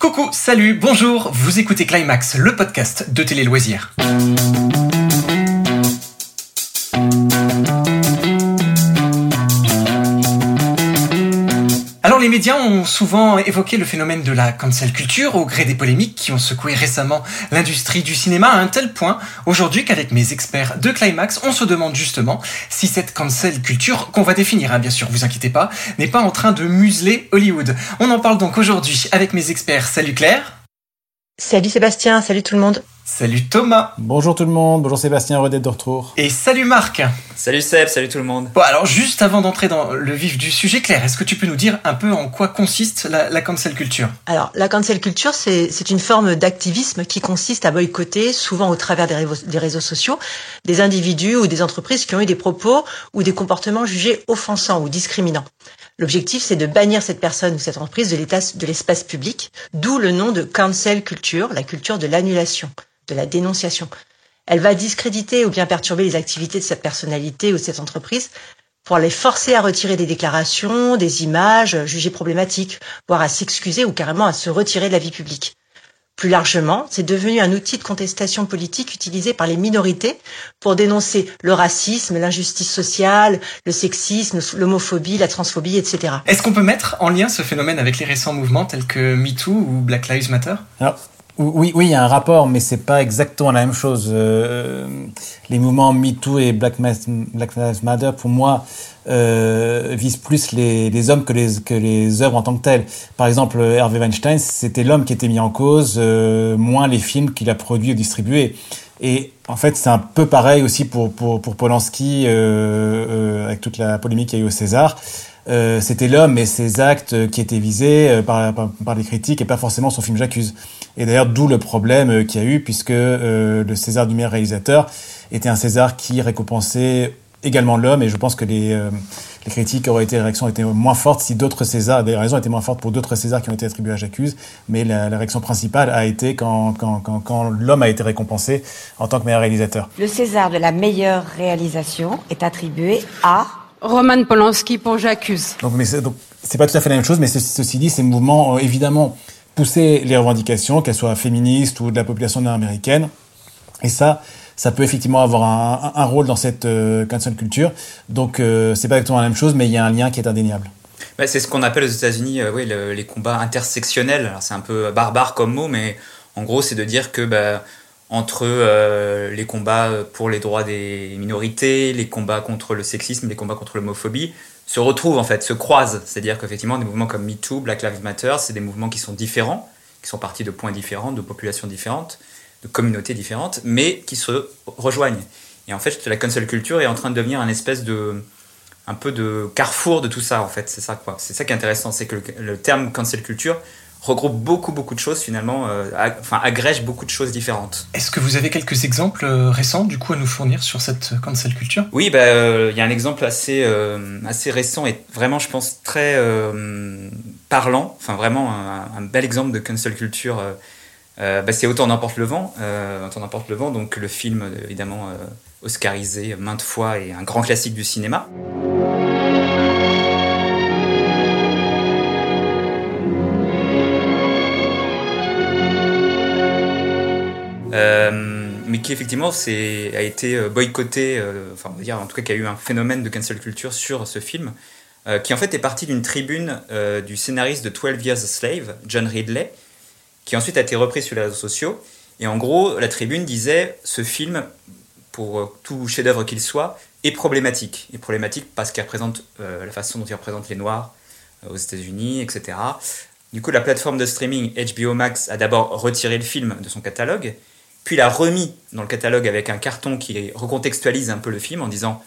Coucou, salut, bonjour, vous écoutez Climax, le podcast de Télé Loisirs. Médias ont souvent évoqué le phénomène de la cancel culture au gré des polémiques qui ont secoué récemment l'industrie du cinéma à un tel point aujourd'hui qu'avec mes experts de Climax, on se demande justement si cette cancel culture qu'on va définir, hein, bien sûr, vous inquiétez pas, n'est pas en train de museler Hollywood. On en parle donc aujourd'hui avec mes experts. Salut Claire. Salut Sébastien, salut tout le monde. Salut Thomas. Bonjour tout le monde, bonjour Sébastien, heureux d'être de retour. Et salut Marc. Salut Seb, salut tout le monde. Bon alors juste avant d'entrer dans le vif du sujet, Claire, est-ce que tu peux nous dire un peu en quoi consiste la, la cancel culture? Alors la cancel culture, c'est une forme d'activisme qui consiste à boycotter, souvent au travers des réseaux, des réseaux sociaux, des individus ou des entreprises qui ont eu des propos ou des comportements jugés offensants ou discriminants. L'objectif, c'est de bannir cette personne ou cette entreprise de l'espace public, d'où le nom de cancel culture, la culture de l'annulation de la dénonciation. Elle va discréditer ou bien perturber les activités de cette personnalité ou de cette entreprise pour les forcer à retirer des déclarations, des images jugées problématiques, voire à s'excuser ou carrément à se retirer de la vie publique. Plus largement, c'est devenu un outil de contestation politique utilisé par les minorités pour dénoncer le racisme, l'injustice sociale, le sexisme, l'homophobie, la transphobie, etc. Est-ce qu'on peut mettre en lien ce phénomène avec les récents mouvements tels que MeToo ou Black Lives Matter? Oui, oui, il y a un rapport, mais c'est pas exactement la même chose. Euh, les mouvements MeToo et Black, Lives Matter, pour moi, euh, visent plus les, hommes que les, œuvres en tant que telles. Par exemple, Hervé Weinstein, c'était l'homme qui était mis en cause, euh, moins les films qu'il a produits ou distribués. Et en fait, c'est un peu pareil aussi pour, Polanski, avec toute la polémique qu'il y a eu au César. C'était l'homme et ses actes qui étaient visés par, les critiques et pas forcément son film J'accuse. Et d'ailleurs, d'où le problème euh, qu'il y a eu, puisque euh, le César du meilleur réalisateur était un César qui récompensait également l'homme, et je pense que les, euh, les critiques auraient été, les réactions étaient moins fortes si d'autres Césars, des raisons étaient moins fortes pour d'autres Césars qui ont été attribués à J'accuse, mais la, la, réaction principale a été quand, quand, quand, quand l'homme a été récompensé en tant que meilleur réalisateur. Le César de la meilleure réalisation est attribué à Roman Polanski pour J'accuse. Donc, mais c'est, donc, c'est pas tout à fait la même chose, mais ceci dit, ces mouvements, évidemment, pousser les revendications, qu'elles soient féministes ou de la population nord-américaine. Et ça, ça peut effectivement avoir un, rôle dans cette euh, cancel culture. Donc, euh, c'est pas exactement la même chose, mais il y a un lien qui est indéniable. Bah, c'est ce qu'on appelle aux États-Unis, euh, oui, le, les combats intersectionnels. C'est un peu barbare comme mot, mais en gros, c'est de dire que bah, entre euh, les combats pour les droits des minorités, les combats contre le sexisme, les combats contre l'homophobie, se retrouvent en fait, se croisent. C'est-à-dire qu'effectivement, des mouvements comme MeToo, Black Lives Matter, c'est des mouvements qui sont différents, qui sont partis de points différents, de populations différentes, de communautés différentes, mais qui se rejoignent. Et en fait, la cancel culture est en train de devenir un espèce de un peu de carrefour de tout ça en fait c'est ça quoi c'est ça qui est intéressant c'est que le, le, terme cancel culture regroupe beaucoup beaucoup de choses finalement euh, ag enfin agrège beaucoup de choses différentes. Est-ce que vous avez quelques exemples euh, récents du coup à nous fournir sur cette cancel culture? Oui il bah, euh, y a un exemple assez euh, assez récent et vraiment je pense très euh, parlant. Enfin vraiment un, un, bel exemple de cancel culture bah, c'est autant n'importe le vent autant n'importe le vent donc le film évidemment oscarisé maintes fois et un grand classique du cinéma Euh, mais qui effectivement a été boycotté, euh, enfin on va dire en tout cas qu'il y a eu un phénomène de cancel culture sur ce film, euh, qui en fait est parti d'une tribune euh, du scénariste de 12 Years a Slave, John Ridley, qui ensuite a été repris sur les réseaux sociaux. Et en gros, la tribune disait ce film, pour tout chef-d'œuvre qu'il soit, est problématique. Est problématique parce qu'il représente euh, la façon dont il représente les Noirs aux États-Unis, etc. Du coup, la plateforme de streaming HBO Max a d'abord retiré le film de son catalogue, puis l'a remis dans le catalogue avec un carton qui recontextualise un peu le film en disant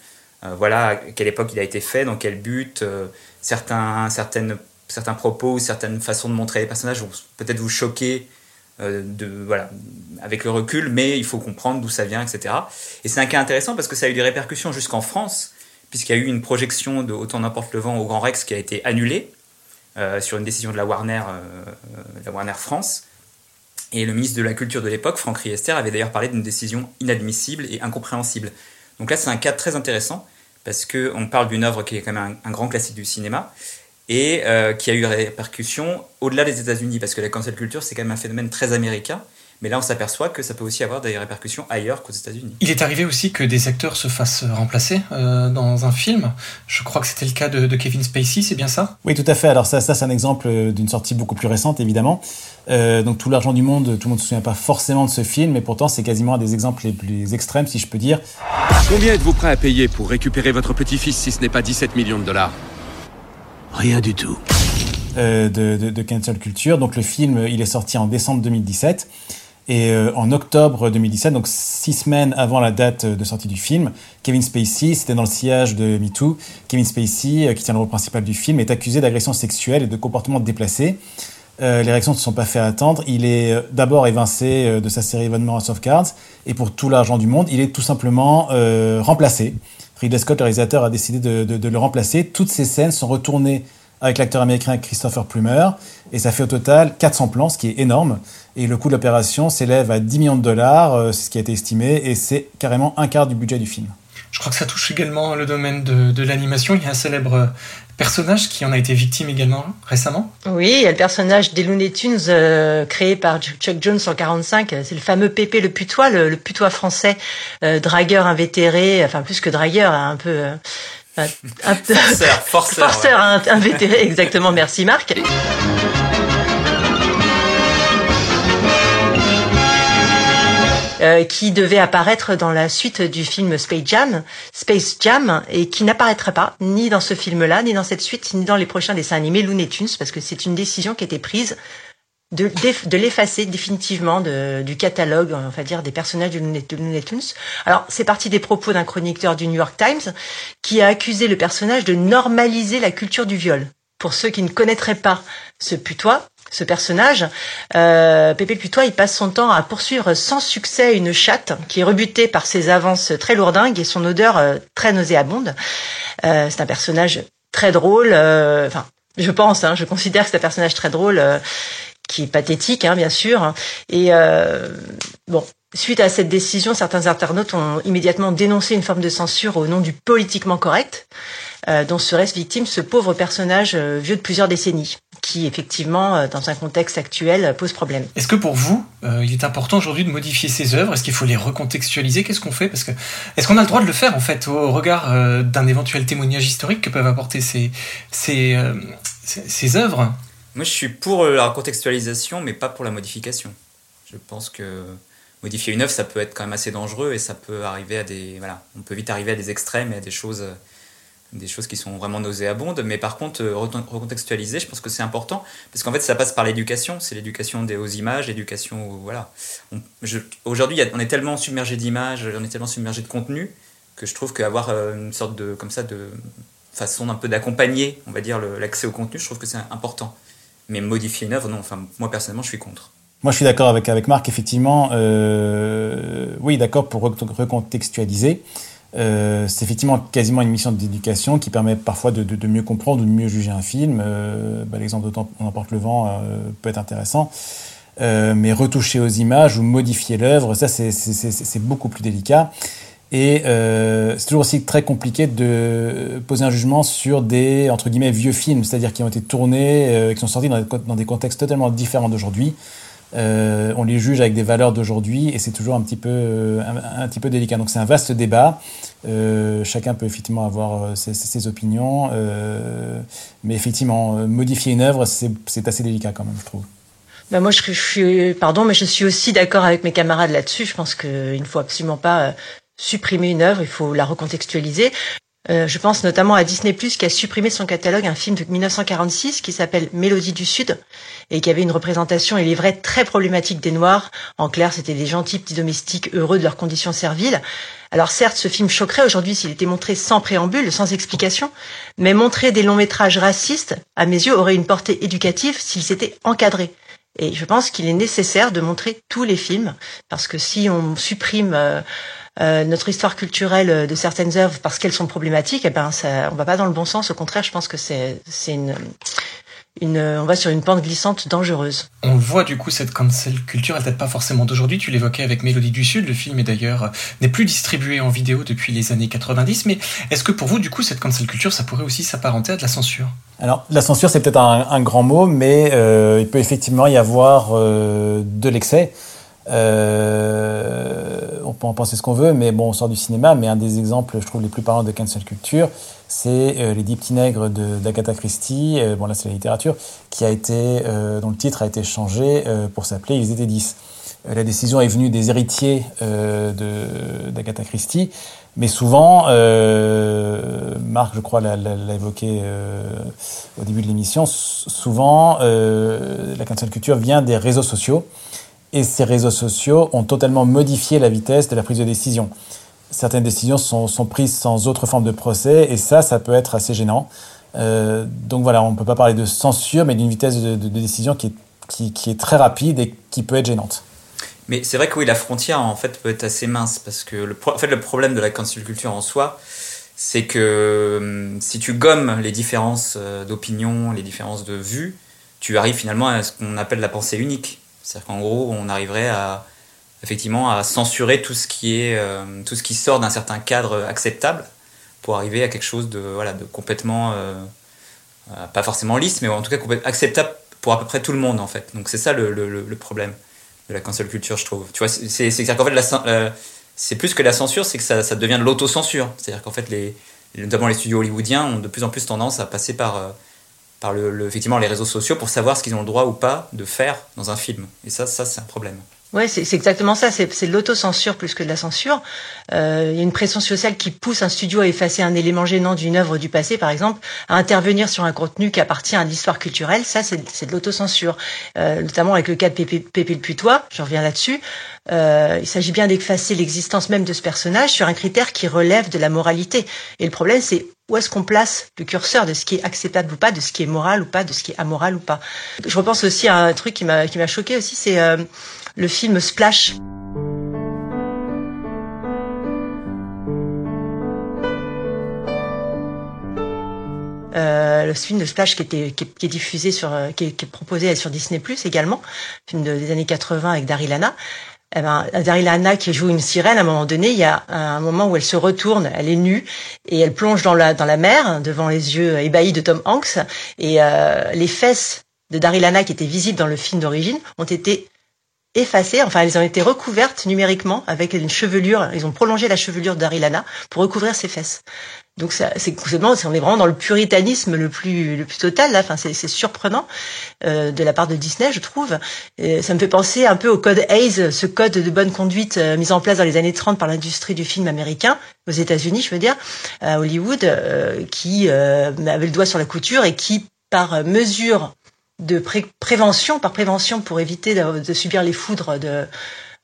euh, voilà à quelle époque il a été fait, dans quel but, euh, certains, certaines, certains propos, certaines façons de montrer les personnages vont peut-être vous choquer euh, de, voilà, avec le recul, mais il faut comprendre d'où ça vient, etc. Et c'est un cas intéressant parce que ça a eu des répercussions jusqu'en France, puisqu'il y a eu une projection de Autant n'importe le vent au Grand Rex qui a été annulée sur une décision de la Warner, la Warner France. Et le ministre de la Culture de l'époque, Franck Riester, avait d'ailleurs parlé d'une décision inadmissible et incompréhensible. Donc là, c'est un cas très intéressant parce qu'on parle d'une œuvre qui est quand même un, grand classique du cinéma et euh, qui a eu des répercussions au-delà des États-Unis, parce que la cancel culture, c'est quand même un phénomène très américain. Mais là, on s'aperçoit que ça peut aussi avoir des répercussions ailleurs qu'aux États-Unis. Il est arrivé aussi que des acteurs se fassent remplacer euh, dans un film. Je crois que c'était le cas de, de, Kevin Spacey, c'est bien ça? Oui, tout à fait. Alors ça, ça c'est un exemple d'une sortie beaucoup plus récente, évidemment. Euh, donc tout l'argent du monde, tout le monde ne se souvient pas forcément de ce film, mais pourtant c'est quasiment un des exemples les plus extrêmes, si je peux dire. Combien êtes-vous prêt à payer pour récupérer votre petit-fils si ce n'est pas 17 millions de dollars? Rien du tout. Euh, de, de, de cancel culture. Donc le film, il est sorti en décembre 2017. Et euh, en octobre 2017, donc six semaines avant la date de sortie du film, Kevin Spacey, c'était dans le sillage de MeToo, Kevin Spacey, euh, qui tient le rôle principal du film, est accusé d'agression sexuelle et de comportement déplacé. Euh, les réactions ne se sont pas fait attendre. Il est d'abord évincé de sa série Van House of Cards, et pour tout l'argent du monde, il est tout simplement remplacé. Ridley Scott, le réalisateur, a décidé de, de, de le remplacer. Toutes ces scènes sont retournées avec l'acteur américain Christopher Plummer, et ça fait au total 400 plans, ce qui est énorme. Et le coût de l'opération s'élève à 10 millions de dollars, euh, c'est ce qui a été estimé, et c'est carrément un quart du budget du film. Je crois que ça touche également le domaine de, de l'animation. Il y a un célèbre personnage qui en a été victime également récemment. Oui, il y a le personnage des Looney Tunes euh, créé par Chuck Jones en 45. C'est le fameux Pépé le putois, le, le putois français, euh, dragueur invétéré, enfin plus que dragueur, un peu... Euh, un, forceur, forceur, forceur ouais. invétéré, exactement. Merci Marc. Euh, qui devait apparaître dans la suite du film Space Jam, Space Jam, et qui n'apparaîtra pas ni dans ce film-là, ni dans cette suite, ni dans les prochains dessins animés Looney Tunes, parce que c'est une décision qui a été prise de, l'effacer définitivement du catalogue, on va dire, des personnages de Looney Tunes. Alors, c'est parti des propos d'un chroniqueur du New York Times qui a accusé le personnage de normaliser la culture du viol. Pour ceux qui ne connaîtraient pas ce putois, ce personnage, euh, Pépé le Putois, il passe son temps à poursuivre sans succès une chatte qui est rebutée par ses avances très lourdingues et son odeur euh, très nauséabonde. Euh, c'est un personnage très drôle, euh, enfin, je pense, hein, je considère que c'est un personnage très drôle, euh, qui est pathétique, hein, bien sûr. Et bon, Suite à cette décision, certains internautes ont immédiatement dénoncé une forme de censure au nom du politiquement correct, dont serait victime ce pauvre personnage euh, vieux de plusieurs décennies, qui effectivement, euh, dans un contexte actuel, pose problème. Est-ce que pour vous, euh, il est important aujourd'hui de modifier ces œuvres? Est-ce qu'il faut les recontextualiser? Qu'est-ce qu'on fait? Parce que est-ce qu'on a le droit de le faire en fait au regard euh, d'un éventuel témoignage historique que peuvent apporter ces ces, ces, ces œuvres? Moi, je suis pour la recontextualisation, mais pas pour la modification. Je pense que modifier une œuvre, ça peut être quand même assez dangereux et ça peut arriver à des voilà, on peut vite arriver à des extrêmes et à des choses des choses qui sont vraiment nauséabondes. Mais par contre, recontextualiser, je pense que c'est important parce qu'en fait, ça passe par l'éducation. C'est l'éducation aux images, l'éducation voilà. Aujourd'hui, on est tellement submergé d'images, on est tellement submergé de contenu que je trouve qu'avoir une sorte de comme ça de façon un peu d'accompagner, on va dire l'accès au contenu, je trouve que c'est important. Mais modifier une œuvre, non. Enfin, moi personnellement, je suis contre. Moi, je suis d'accord avec, avec Marc, effectivement. Euh, oui, d'accord pour recontextualiser. Euh, c'est effectivement quasiment une mission d'éducation qui permet parfois de, mieux comprendre ou de mieux juger un film. Euh, bah, L'exemple de On emporte le vent euh, peut être intéressant. Euh, mais retoucher aux images ou modifier l'œuvre, ça c'est beaucoup plus délicat. Et c'est toujours aussi très compliqué de poser un jugement sur des entre guillemets vieux films, c'est-à-dire qui ont été tournés, qui sont sortis dans des contextes totalement différents d'aujourd'hui. Euh, on les juge avec des valeurs d'aujourd'hui et c'est toujours un petit peu un, un, petit peu délicat. Donc c'est un vaste débat. Euh, chacun peut effectivement avoir ses, opinions, euh, mais effectivement modifier une œuvre c'est assez délicat quand même, je trouve. Ben moi, je, suis, pardon, mais je suis aussi d'accord avec mes camarades là-dessus. Je pense qu'il ne faut absolument pas supprimer une œuvre, il faut la recontextualiser. Euh, je pense notamment à Disney qui a supprimé son catalogue un film de 1946 qui s'appelle Mélodie du Sud et qui avait une représentation, il est vrai, très problématique des Noirs. En clair, c'était des gentils petits domestiques heureux de leurs conditions serviles. Alors certes, ce film choquerait aujourd'hui s'il était montré sans préambule, sans explication, mais montrer des longs métrages racistes, à mes yeux, aurait une portée éducative s'ils étaient encadrés. Et je pense qu'il est nécessaire de montrer tous les films, parce que si on supprime euh, euh, notre histoire culturelle de certaines œuvres parce qu'elles sont problématiques, eh ben ça, on va pas dans le bon sens. Au contraire, je pense que c'est c'est une une, on va sur une pente glissante dangereuse. On voit du coup cette cancel culture, elle date pas forcément d'aujourd'hui. Tu l'évoquais avec Mélodie du Sud. Le film est d'ailleurs n'est plus distribué en vidéo depuis les années 90. Mais est-ce que pour vous, du coup, cette cancel culture, ça pourrait aussi s'apparenter à de la censure? Alors, la censure, c'est peut-être un, grand mot, mais euh, il peut effectivement y avoir euh, de l'excès. Euh, on peut en penser ce qu'on veut, mais bon, on sort du cinéma. Mais un des exemples, je trouve, les plus parlants de cancel culture, c'est euh, Les Dix Petits Nègres d'Agatha Christie. Euh, bon, là, c'est la littérature, qui a été, euh, dont le titre a été changé pour s'appeler Ils étaient dix. la décision est venue des héritiers d'Agatha Christie. Mais souvent, Marc, je crois, l'a évoqué au début de l'émission, souvent, la cancel culture vient des réseaux sociaux et ces réseaux sociaux ont totalement modifié la vitesse de la prise de décision. Certaines décisions sont, sont prises sans autre forme de procès, et ça, ça peut être assez gênant. Euh, donc voilà, on ne peut pas parler de censure, mais d'une vitesse de, décision qui est, qui, est, très rapide et qui peut être gênante. Mais c'est vrai que oui, la frontière en fait peut être assez mince parce que le, fait, le problème de la cancel culture en soi, c'est que hum, si tu gommes les différences euh, d'opinion, les différences de vues, tu arrives finalement à ce qu'on appelle la pensée unique. C'est-à-dire qu'en gros, on arriverait à effectivement à censurer tout ce qui est euh, tout ce qui sort d'un certain cadre acceptable pour arriver à quelque chose de voilà de complètement euh, euh, pas forcément lisse, mais en tout cas acceptable pour à peu près tout le monde en fait. Donc c'est ça le, le, problème de la cancel culture, je trouve. Tu vois, c'est c'est qu'en fait c'est plus que la censure, c'est que ça, ça devient de l'autocensure. C'est-à-dire qu'en fait les notamment les studios hollywoodiens ont de plus en plus tendance à passer par par le, effectivement les réseaux sociaux pour savoir ce qu'ils ont le droit ou pas de faire dans un film. Et ça, ça c'est un problème. Ouais, c'est exactement ça. C'est l'autocensure plus que de la censure. Euh, il y a une pression sociale qui pousse un studio à effacer un élément gênant d'une œuvre du passé, par exemple, à intervenir sur un contenu qui appartient à l'histoire culturelle. Ça, c'est de l'autocensure. Euh, notamment avec le cas de Pépé, le Putois. Je reviens là-dessus. Euh, il s'agit bien d'effacer l'existence même de ce personnage sur un critère qui relève de la moralité. Et le problème, c'est où est-ce qu'on place le curseur de ce qui est acceptable ou pas, de ce qui est moral ou pas, de ce qui est amoral ou pas. Je repense aussi à un truc qui m'a qui m'a choqué aussi, c'est euh, le film Splash. Euh, le film de Splash qui, était, qui, est, diffusé sur, euh, qui est, est proposé sur Disney Plus également, film des années 80 avec Daryl Hannah eh ben, Daryl Anna qui joue une sirène, à un moment donné, il y a un moment où elle se retourne, elle est nue et elle plonge dans la dans la mer devant les yeux ébahis de Tom Hanks. Et euh, les fesses de Daryl Anna qui étaient visibles dans le film d'origine ont été effacées, enfin elles ont été recouvertes numériquement avec une chevelure, ils ont prolongé la chevelure Anna pour recouvrir ses fesses. Donc c'est on est vraiment dans le puritanisme le plus le plus total là. Enfin c'est surprenant euh, de la part de Disney, je trouve. Et ça me fait penser un peu au code Hayes, ce code de bonne conduite euh, mis en place dans les années 30 par l'industrie du film américain aux États-Unis, je veux dire, à Hollywood, euh, qui avait le doigt sur la couture et qui par mesure de prévention, par prévention pour éviter de, subir les foudres de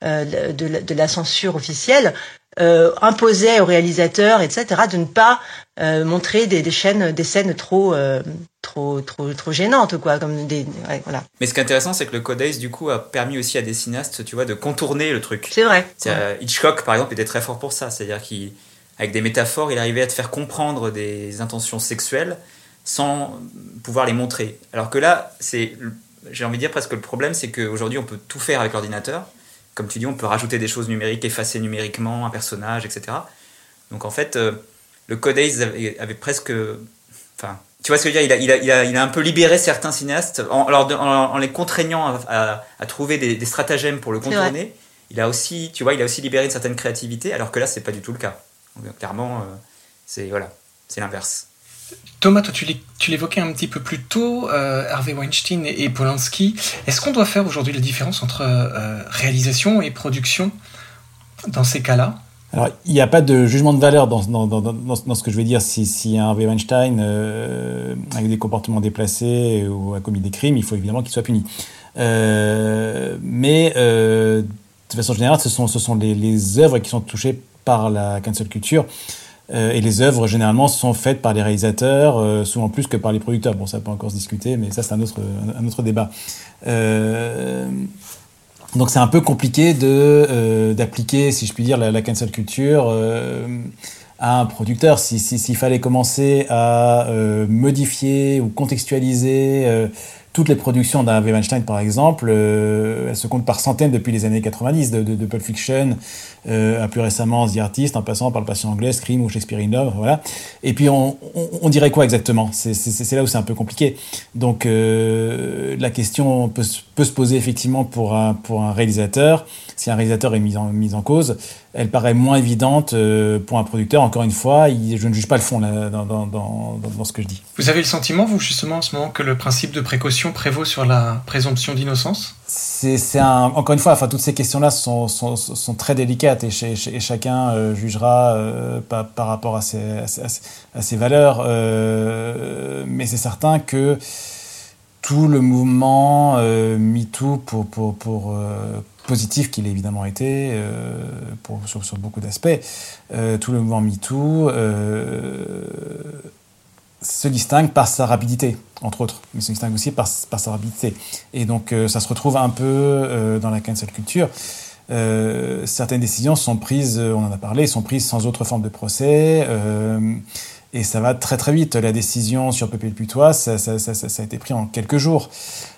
de, de, la censure officielle, euh, imposait aux réalisateurs, etc., de ne pas euh, montrer des, des, chaînes, des scènes trop, euh, trop, trop, trop gênantes, quoi, comme des, voilà. Mais ce qui est intéressant, c'est que le Code Ace, du coup, a permis aussi à des cinéastes, tu vois, de contourner le truc. C'est vrai. Hitchcock, par exemple, était très fort pour ça, c'est-à-dire qu'avec des métaphores, il arrivait à te faire comprendre des intentions sexuelles sans pouvoir les montrer. Alors que là, c'est, j'ai envie de dire presque le problème, c'est qu'aujourd'hui, on peut tout faire avec l'ordinateur comme tu dis, on peut rajouter des choses numériques, effacer numériquement un personnage, etc. Donc en fait, euh, le Code avait, presque. Enfin, tu vois ce que je veux dire? Il a, il, a, il, a, un peu libéré certains cinéastes en, en, les contraignant à, trouver des, stratagèmes pour le contourner. Il a aussi, tu vois, il a aussi libéré une certaine créativité, alors que là, c'est pas du tout le cas. Donc, clairement, euh, c'est voilà, c'est l'inverse. Thomas, tu l'évoquais un petit peu plus tôt, euh, Harvey Weinstein et, Polanski. Est-ce qu'on doit faire aujourd'hui la différence entre euh, réalisation et production dans ces cas-là? Alors, il n'y a pas de jugement de valeur dans, ce que je vais dire. Si, Harvey Weinstein, euh, avec des comportements déplacés ou a commis des crimes, il faut évidemment qu'il soit puni. mais de façon générale, ce sont, ce sont les, les œuvres qui sont touchées par la cancel culture. Euh, et les œuvres, généralement, sont faites par les réalisateurs, euh, souvent plus que par les producteurs. Bon, ça peut encore se discuter, mais ça, c'est un autre, un autre débat. Euh, donc, c'est un peu compliqué d'appliquer, si je puis dire, la, cancel culture à un producteur. S'il si, s'il fallait commencer à modifier ou contextualiser toutes les productions d'un Weinstein, par exemple, euh, elles se comptent par centaines depuis les années 90, de, de, de Pulp Fiction euh, à plus récemment The Artist, en passant par Le Patient Anglais, Scream ou Shakespeare in Love, voilà. Et puis on, on, on dirait quoi exactement? C'est là où c'est un peu compliqué. Donc euh, la question peut, peut, se poser effectivement pour un, pour un réalisateur. Si un réalisateur est mis en, mis en cause, elle paraît moins évidente euh, pour un producteur. Encore une fois, il, je ne juge pas le fond là, dans, dans, dans, dans, ce que je dis. Vous avez le sentiment, vous, justement, en ce moment, que le principe de précaution prévaut sur la présomption d'innocence? C'est un, encore une fois, enfin, toutes ces questions-là sont, sont, sont, très délicates et, ch et chacun euh, jugera euh, par, par, rapport à ses, à, à ses valeurs. Euh, mais c'est certain que tout le mouvement MeToo pour, pour, pour positif qu'il a évidemment été euh, pour, sur, beaucoup d'aspects, tout le mouvement MeToo se distingue par sa rapidité, entre autres, mais se distingue aussi par, sa rapidité. Et donc euh, ça se retrouve un peu euh, dans la cancel culture. Euh, certaines décisions sont prises, on en a parlé, sont prises sans autre forme de procès, et ça va très très vite. La décision sur Pépé Putois, ça, ça, ça, a été pris en quelques jours.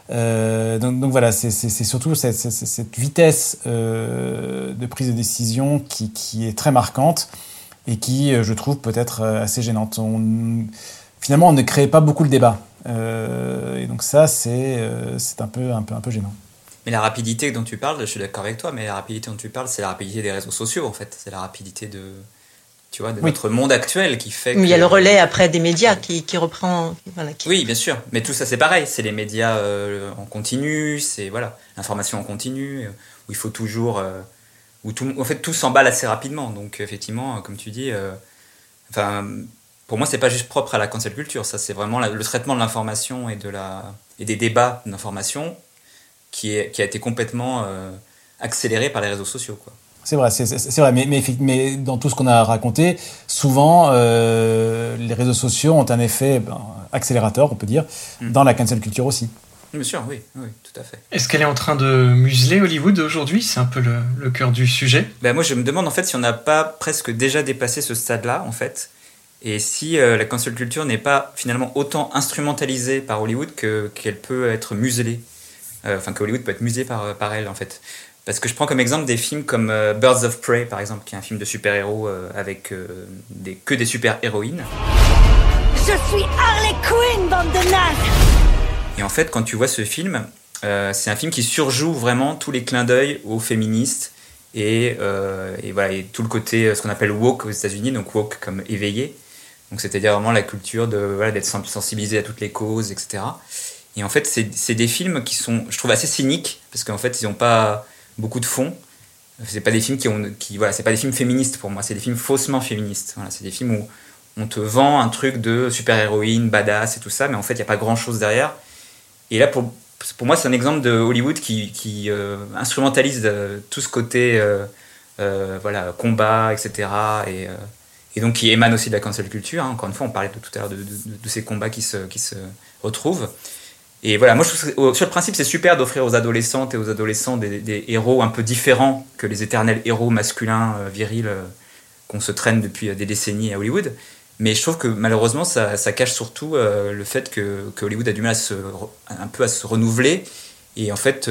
donc, donc voilà, c'est surtout cette, vitesse de prise de décision qui, est très marquante et qui, je trouve, peut être assez gênante. Finalement, on ne crée pas beaucoup le débat. Euh, et donc ça, c'est euh, un, peu, un, peu, un peu gênant. Mais la rapidité dont tu parles, je suis d'accord avec toi, mais la rapidité dont tu parles, c'est la rapidité des réseaux sociaux, en fait. C'est la rapidité de, tu vois, de oui. notre monde actuel qui fait que... Il y a le relais après des médias qui, qui reprend... Voilà, qui... Oui, bien sûr. Mais tout ça, c'est pareil. C'est les médias euh, en continu, c'est voilà, l'information en continu, où il faut toujours... Euh, où tout, en fait, tout s'emballe assez rapidement. Donc, effectivement, comme tu dis... Euh, enfin pour moi, c'est pas juste propre à la cancel culture. Ça, c'est vraiment la, le traitement de l'information et de la et des débats d'information qui est qui a été complètement euh, accéléré par les réseaux sociaux, quoi. C'est vrai, c'est vrai, mais, mais, mais, dans tout ce qu'on a raconté, souvent euh, les réseaux sociaux ont un effet ben, accélérateur, on peut dire, mmh. dans la cancel culture aussi. Bien sûr, oui, oui, tout à fait. Est-ce qu'elle est en train de museler Hollywood aujourd'hui? C'est un peu le, le, cœur du sujet. Ben moi, je me demande en fait si on n'a pas presque déjà dépassé ce stade-là, en fait. Et si euh, la cancel culture n'est pas finalement autant instrumentalisée par Hollywood qu'elle peut être muselée, euh, enfin que Hollywood peut être musée par, par elle en fait. Parce que je prends comme exemple des films comme euh, Birds of Prey par exemple, qui est un film de super-héros euh, avec euh, des, que des super-héroïnes. Je suis Harley Quinn, bande de nazes Et en fait, quand tu vois ce film, c'est un film qui surjoue vraiment tous les clins d'œil aux féministes et, et, voilà, et tout le côté, ce qu'on appelle woke aux États-Unis, donc woke comme éveillé. Donc c'est-à-dire vraiment la culture de voilà, d'être sensibilisé à toutes les causes, etc. Et en fait, c'est des films qui sont, je trouve, assez cyniques parce qu'en fait, ils n'ont pas beaucoup de fond. C'est pas des films qui qui voilà, c'est pas des films féministes pour moi. C'est des films faussement féministes. Voilà, c'est des films où on te vend un truc de super héroïne, badass et tout ça, mais en fait, il n'y a pas grand chose derrière. Et là, pour, pour moi, c'est un exemple de Hollywood qui, qui euh, instrumentalise euh, tout ce côté, euh, voilà, combat, etc. Et et donc qui émane aussi de la cancel culture. Hein. Encore une fois, on parlait tout à l'heure de, de, de, ces combats qui se, qui se retrouvent. Et voilà, moi je trouve que, sur le principe, c'est super d'offrir aux adolescentes et aux adolescents des, héros un peu différents que les éternels héros masculins, euh, virils, euh, qu'on se traîne depuis euh, des décennies à Hollywood. Mais je trouve que malheureusement, ça, cache surtout le fait que, Hollywood a du mal à se, un peu à se renouveler et en fait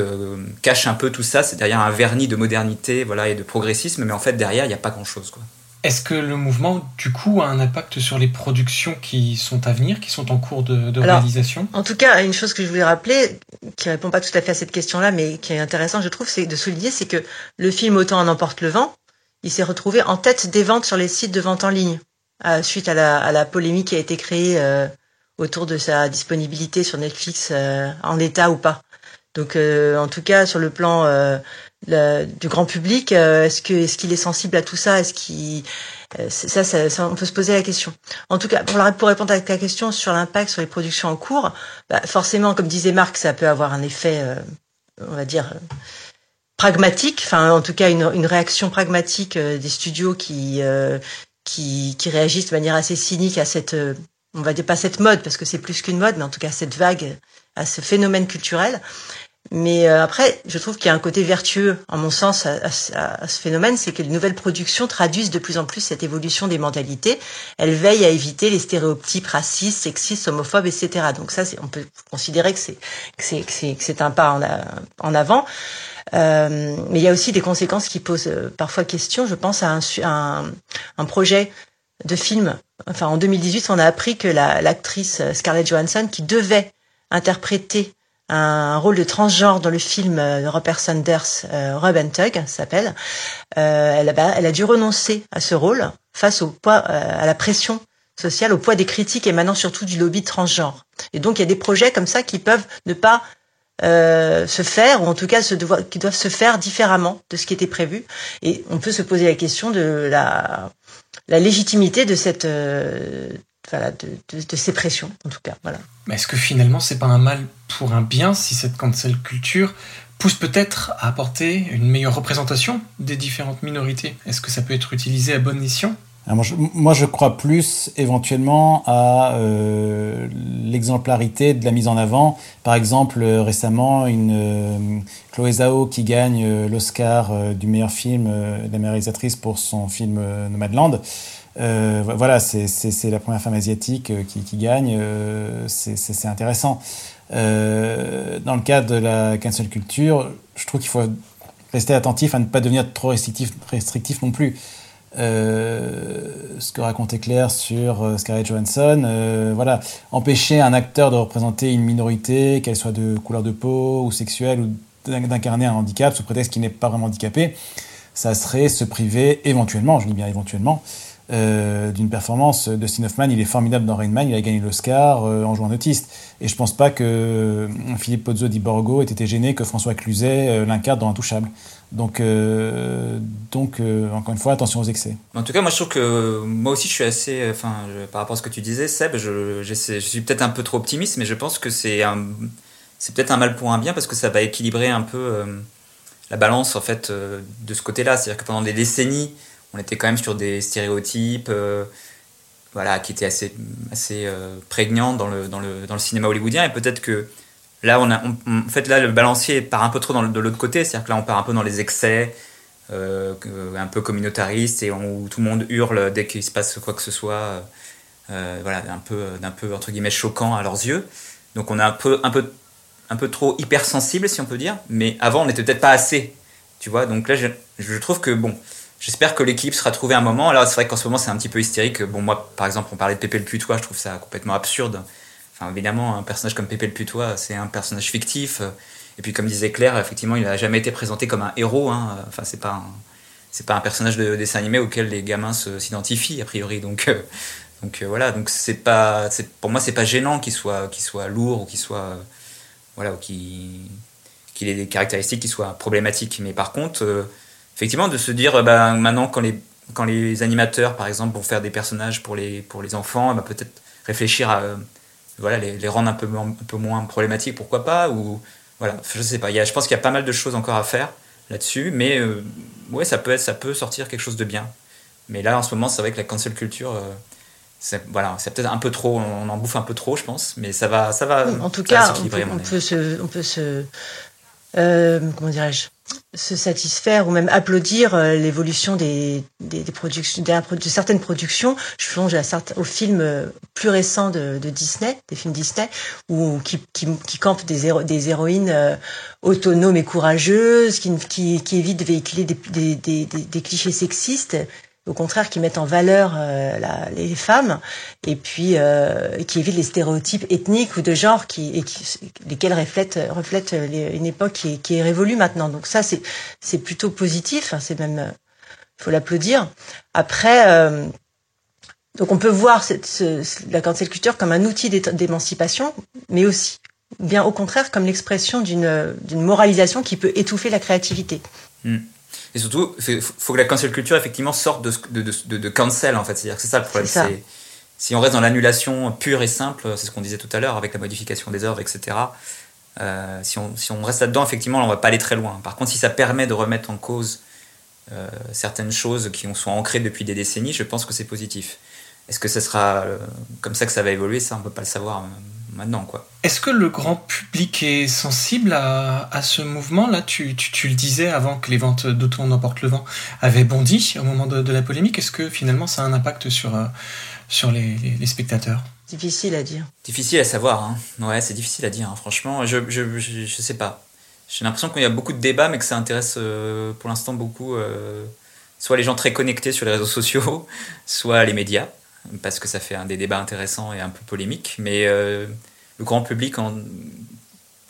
cache un peu tout ça. C'est derrière un vernis de modernité voilà, et de progressisme, mais en fait derrière, il n'y a pas grand-chose. quoi. Est-ce que le mouvement, du coup, a un impact sur les productions qui sont à venir, qui sont en cours de, de Alors, réalisation? En tout cas, une chose que je voulais rappeler, qui répond pas tout à fait à cette question-là, mais qui est intéressant, je trouve, c'est de souligner, c'est que le film Autant en emporte le vent, il s'est retrouvé en tête des ventes sur les sites de vente en ligne, euh, suite à la, à la, polémique qui a été créée euh, autour de sa disponibilité sur Netflix euh, en l'état ou pas. Donc, euh, en tout cas, sur le plan euh, le, du grand public, euh, est-ce que est-ce qu'il est sensible à tout ça? Est-ce qu'il ça, ça, ça, on peut se poser la question. En tout cas, pour, la, pour répondre à ta question sur l'impact sur les productions en cours, bah, forcément, comme disait Marc, ça peut avoir un effet, on va dire pragmatique, enfin en tout cas une, une réaction pragmatique des studios qui qui, qui réagissent de manière assez cynique à cette on va dire pas cette mode parce que c'est plus qu'une mode, mais en tout cas cette vague, à ce phénomène culturel. Mais euh, après, je trouve qu'il y a un côté vertueux, en mon sens, à, ce phénomène, c'est que les nouvelles productions traduisent de plus en plus cette évolution des mentalités. Elles veillent à éviter les stéréotypes racistes, sexistes, homophobes, etc. Donc ça, on peut considérer que c'est un pas en, avant. Euh, mais il y a aussi des conséquences qui posent euh, parfois question. Je pense à un, un, un projet de film. Enfin, en 2018, on a appris que l'actrice la, Scarlett Johansson, qui devait interpréter un rôle de transgenre dans le film de Robert Sanders, euh, Rob and Tug s'appelle. Euh, elle, a, elle a dû renoncer à ce rôle face au poids, euh, à la pression sociale, au poids des critiques émanant surtout du lobby transgenre. Et donc il y a des projets comme ça qui peuvent ne pas euh, se faire, ou en tout cas qui doivent se faire différemment de ce qui était prévu. Et on peut se poser la question de la, légitimité de cette, euh, voilà, de, ces pressions, en tout cas. Voilà. Est-ce que finalement, c'est pas un mal pour un bien si cette cancel culture pousse peut-être à apporter une meilleure représentation des différentes minorités Est-ce que ça peut être utilisé à bon escient? Moi je, crois plus éventuellement à euh, l'exemplarité de la mise en avant. Par exemple, euh, récemment, une euh, Chloé Zhao qui gagne l'Oscar du meilleur film de la réalisatrice pour son film Nomadland. Voilà, c'est la première femme asiatique qui, qui gagne. c'est intéressant. dans le cadre de la cancel culture, je trouve qu'il faut rester attentif à ne pas devenir trop restrictif, non plus. Euh, ce que racontait Claire sur euh, Scarlett Johansson, euh, voilà, empêcher un acteur de représenter une minorité, qu'elle soit de couleur de peau ou sexuelle, ou d'incarner un handicap sous prétexte qu'il n'est pas vraiment handicapé, ça serait se priver éventuellement, je dis bien éventuellement, euh, d'une performance Steve Hoffman. Il est formidable dans Rain Man, il a gagné l'Oscar euh, en jouant autiste. Et je pense pas que euh, Philippe Pozzo di Borgo ait été gêné que François Cluzet euh, l'incarne dans Intouchable. Donc, donc encore une fois, attention aux excès. En tout cas, moi je trouve que moi aussi je suis assez, enfin, par rapport à ce que tu disais, Seb, je, suis peut-être un peu trop optimiste, mais je pense que c'est c'est peut-être un mal pour un bien parce que ça va équilibrer un peu la balance en fait de ce côté-là. C'est-à-dire que pendant des décennies, on était quand même sur des stéréotypes euh, voilà, qui étaient assez, assez euh, prégnants dans le, dans, le, dans le cinéma hollywoodien. Et peut-être que là, on a, en fait, là, le balancier part un peu trop dans le, de l'autre côté. C'est-à-dire que là, on part un peu dans les excès, euh, un peu communautaristes, et où tout le monde hurle dès qu'il se passe quoi que ce soit. Voilà, un peu, d'un peu, entre guillemets, choquant à leurs yeux. Donc on est un peu, un peu, un peu trop hypersensible, si on peut dire. Mais avant, on n'était peut-être pas assez. Tu vois, donc là, je, je trouve que, bon, J'espère que l'équipe sera trouvée un moment. Alors, c'est vrai qu'en ce moment, c'est un petit peu hystérique. Bon, moi, par exemple, on parlait de Pépé le Putois, je trouve ça complètement absurde. Enfin, évidemment, un personnage comme Pépé le Putois, c'est un personnage fictif. Et puis, comme disait Claire, effectivement, il n'a jamais été présenté comme un héros. Hein. Enfin, c'est pas un, c'est pas un personnage de dessin animé auquel les gamins s'identifient, a priori. Donc, euh, donc euh, voilà. Donc, c'est pas, pour moi, c'est pas gênant qu'il soit, qu'il soit lourd ou qu'il soit, voilà, ou qu'il, qu'il ait des caractéristiques qui soient problématiques. Mais par contre, euh, effectivement, de se dire, bah, maintenant, quand les, quand les animateurs, par exemple, vont faire des personnages pour les, pour les enfants, bah, peut-être réfléchir à voilà, les, les, rendre un peu, un peu moins problématiques, pourquoi pas, ou voilà, je sais pas. Il y a, je pense qu'il y a pas mal de choses encore à faire là-dessus, mais euh, ouais, ça peut, être, ça peut sortir quelque chose de bien. Mais là, en ce moment, c'est vrai que la cancel culture, euh, c'est voilà, c'est peut-être un peu trop, on en bouffe un peu trop, je pense, mais ça va, ça va. En tout cas, on peut, on peut, se, on peut se, euh, comment dirais-je, se satisfaire ou même applaudir euh, l'évolution des, des, des, productions, de certaines productions. Je songe à certains, aux films euh, plus récents de, Disney, des films Disney, où qui, qui, qui campent des, des héroïnes euh, autonomes et courageuses, qui, qui, qui évitent de véhiculer des, des, des clichés sexistes au contraire qui mettent en valeur euh, les femmes et puis euh, qui évitent les stéréotypes ethniques ou de genre qui, lesquels reflètent une époque qui est, révolue maintenant. Donc ça c'est plutôt positif hein, c'est même il faut l'applaudir. Après euh, donc on peut voir la cancel culture comme un outil d'émancipation mais aussi bien au contraire comme l'expression d'une moralisation qui peut étouffer la créativité. Mmh. Et surtout, il faut que la cancel culture, effectivement, sorte de, de, de, de cancel, en fait. C'est-à-dire que c'est ça le problème. Si on reste dans l'annulation pure et simple, c'est ce qu'on disait tout à l'heure avec la modification des œuvres, etc. Euh, si, on, si on reste là-dedans, effectivement, on va pas aller très loin. Par contre, si ça permet de remettre en cause euh, certaines choses qui sont ancrées depuis des décennies, je pense que c'est positif. Est-ce que ce sera euh, comme ça que ça va évoluer Ça, on peut pas le savoir maintenant, quoi. Est-ce que le grand public est sensible à, à ce mouvement-là? Tu, tu, tu, le disais avant que les ventes d'auto n'emportent le vent avaient bondi au moment de, de la polémique. Est-ce que finalement ça a un impact sur, euh, sur les, les, les spectateurs? Difficile à dire. Difficile à savoir. Hein. Ouais, c'est difficile à dire. Hein. Franchement, je, je, je, je, sais pas. J'ai l'impression qu'il y a beaucoup de débats, mais que ça intéresse euh, pour l'instant beaucoup euh, soit les gens très connectés sur les réseaux sociaux, soit les médias, parce que ça fait un des débats intéressants et un peu polémiques. Mais euh, le grand public, en...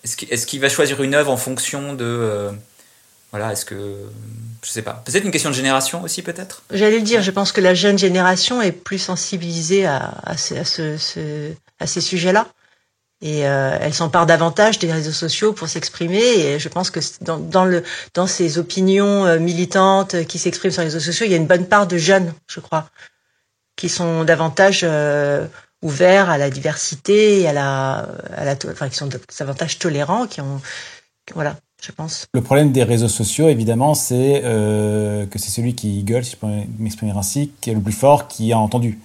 est-ce qu'il est qu va choisir une œuvre en fonction de. Euh, voilà, est-ce que. Je sais pas. Peut-être une question de génération aussi, peut-être? J'allais le dire, je pense que la jeune génération est plus sensibilisée à, à, ce, à, ce, ce, à ces sujets-là. Et euh, elle s'empare davantage des réseaux sociaux pour s'exprimer. Et je pense que dans, dans, le, dans ces opinions militantes qui s'expriment sur les réseaux sociaux, il y a une bonne part de jeunes, je crois, qui sont davantage euh, ouverts à la diversité, à la, à la, enfin, qui sont davantage tolérants, qui ont, voilà, je pense. Le problème des réseaux sociaux, évidemment, c'est euh, que c'est celui qui gueule, si je peux m'exprimer ainsi, qui est le plus fort, qui a entendu.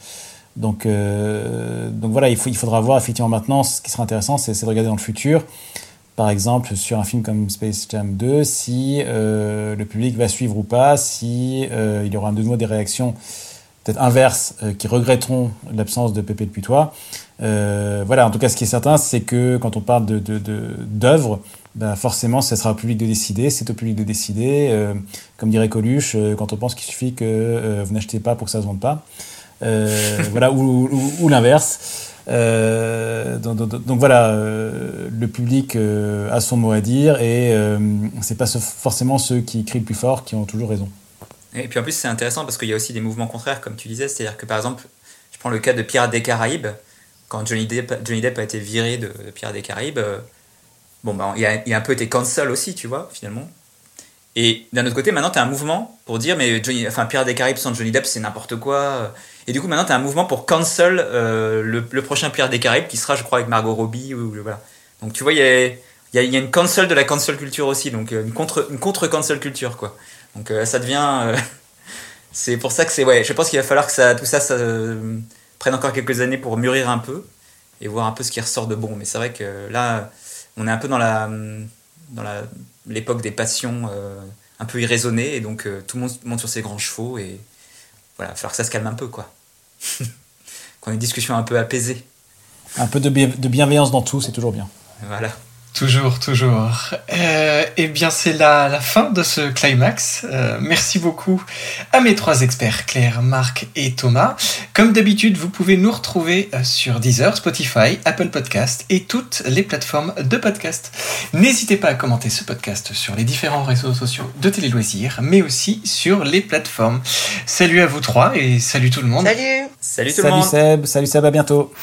Donc, euh, donc voilà, il, faut, il faudra voir effectivement maintenant. Ce qui sera intéressant, c'est de regarder dans le futur, par exemple sur un film comme Space Jam 2, si le public va suivre ou pas, si il y aura de nouveau des réactions peut-être inverses euh, qui regretteront l'absence de Pépé le Putois. Euh, voilà, en tout cas, ce qui est certain, c'est que quand on parle de d'œuvres, de, ben forcément, ce sera au public de décider, c'est au public de décider. Euh, comme dirait Coluche, quand on pense qu'il suffit que vous n'achetez pas pour que ça se vende pas. Euh, voilà, ou, ou, ou l'inverse. Euh, donc, donc, donc, voilà, euh, le public euh, a son mot à dire et euh, c'est pas forcément ceux qui crient le plus fort qui ont toujours raison. Et puis en plus, c'est intéressant parce qu'il y a aussi des mouvements contraires, comme tu disais. C'est-à-dire que par exemple, je prends le cas de Pirates des Caraïbes. Quand Johnny Depp, Johnny Depp a été viré de, de Pirates des Caraïbes, bon, ben, il, a, un peu été cancel aussi, tu vois, finalement. Et d'un autre côté, maintenant, tu as un mouvement pour dire, mais Johnny, enfin, Pirates des Caraïbes sans Johnny Depp, c'est n'importe quoi. Et du coup, maintenant, tu as un mouvement pour cancel euh, le, prochain Pirates des Caraïbes qui sera, je crois, avec Margot Robbie. Ou, voilà. Donc, tu vois, il y a, y, y a, une cancel de la cancel culture aussi. Donc, une contre, une contre culture, quoi. Donc, euh, ça devient. Euh, c'est pour ça que c'est. Ouais, je pense qu'il va falloir que ça, tout ça, ça euh, prenne encore quelques années pour mûrir un peu et voir un peu ce qui ressort de bon. Mais c'est vrai que là, on est un peu dans la. Dans la l'époque des passions euh, un peu irraisonnées et donc euh, tout le monde monte sur ses grands chevaux et voilà, il va falloir que ça se calme un peu quoi. Qu'on ait une discussion un peu apaisée. Un peu de bienveillance dans tout, c'est toujours bien. Voilà. Toujours, toujours. Euh, eh bien, c'est la, la, fin de ce climax. Euh, merci beaucoup à mes trois experts, Claire, Marc et Thomas. Comme d'habitude, vous pouvez nous retrouver sur Deezer, Spotify, Apple Podcast et toutes les plateformes de podcast. N'hésitez pas à commenter ce podcast sur les différents réseaux sociaux de Télé Loisirs, mais aussi sur les plateformes. Salut à vous trois et salut tout le monde. Salut. Salut tout salut le monde. Seb, salut Seb, à bientôt.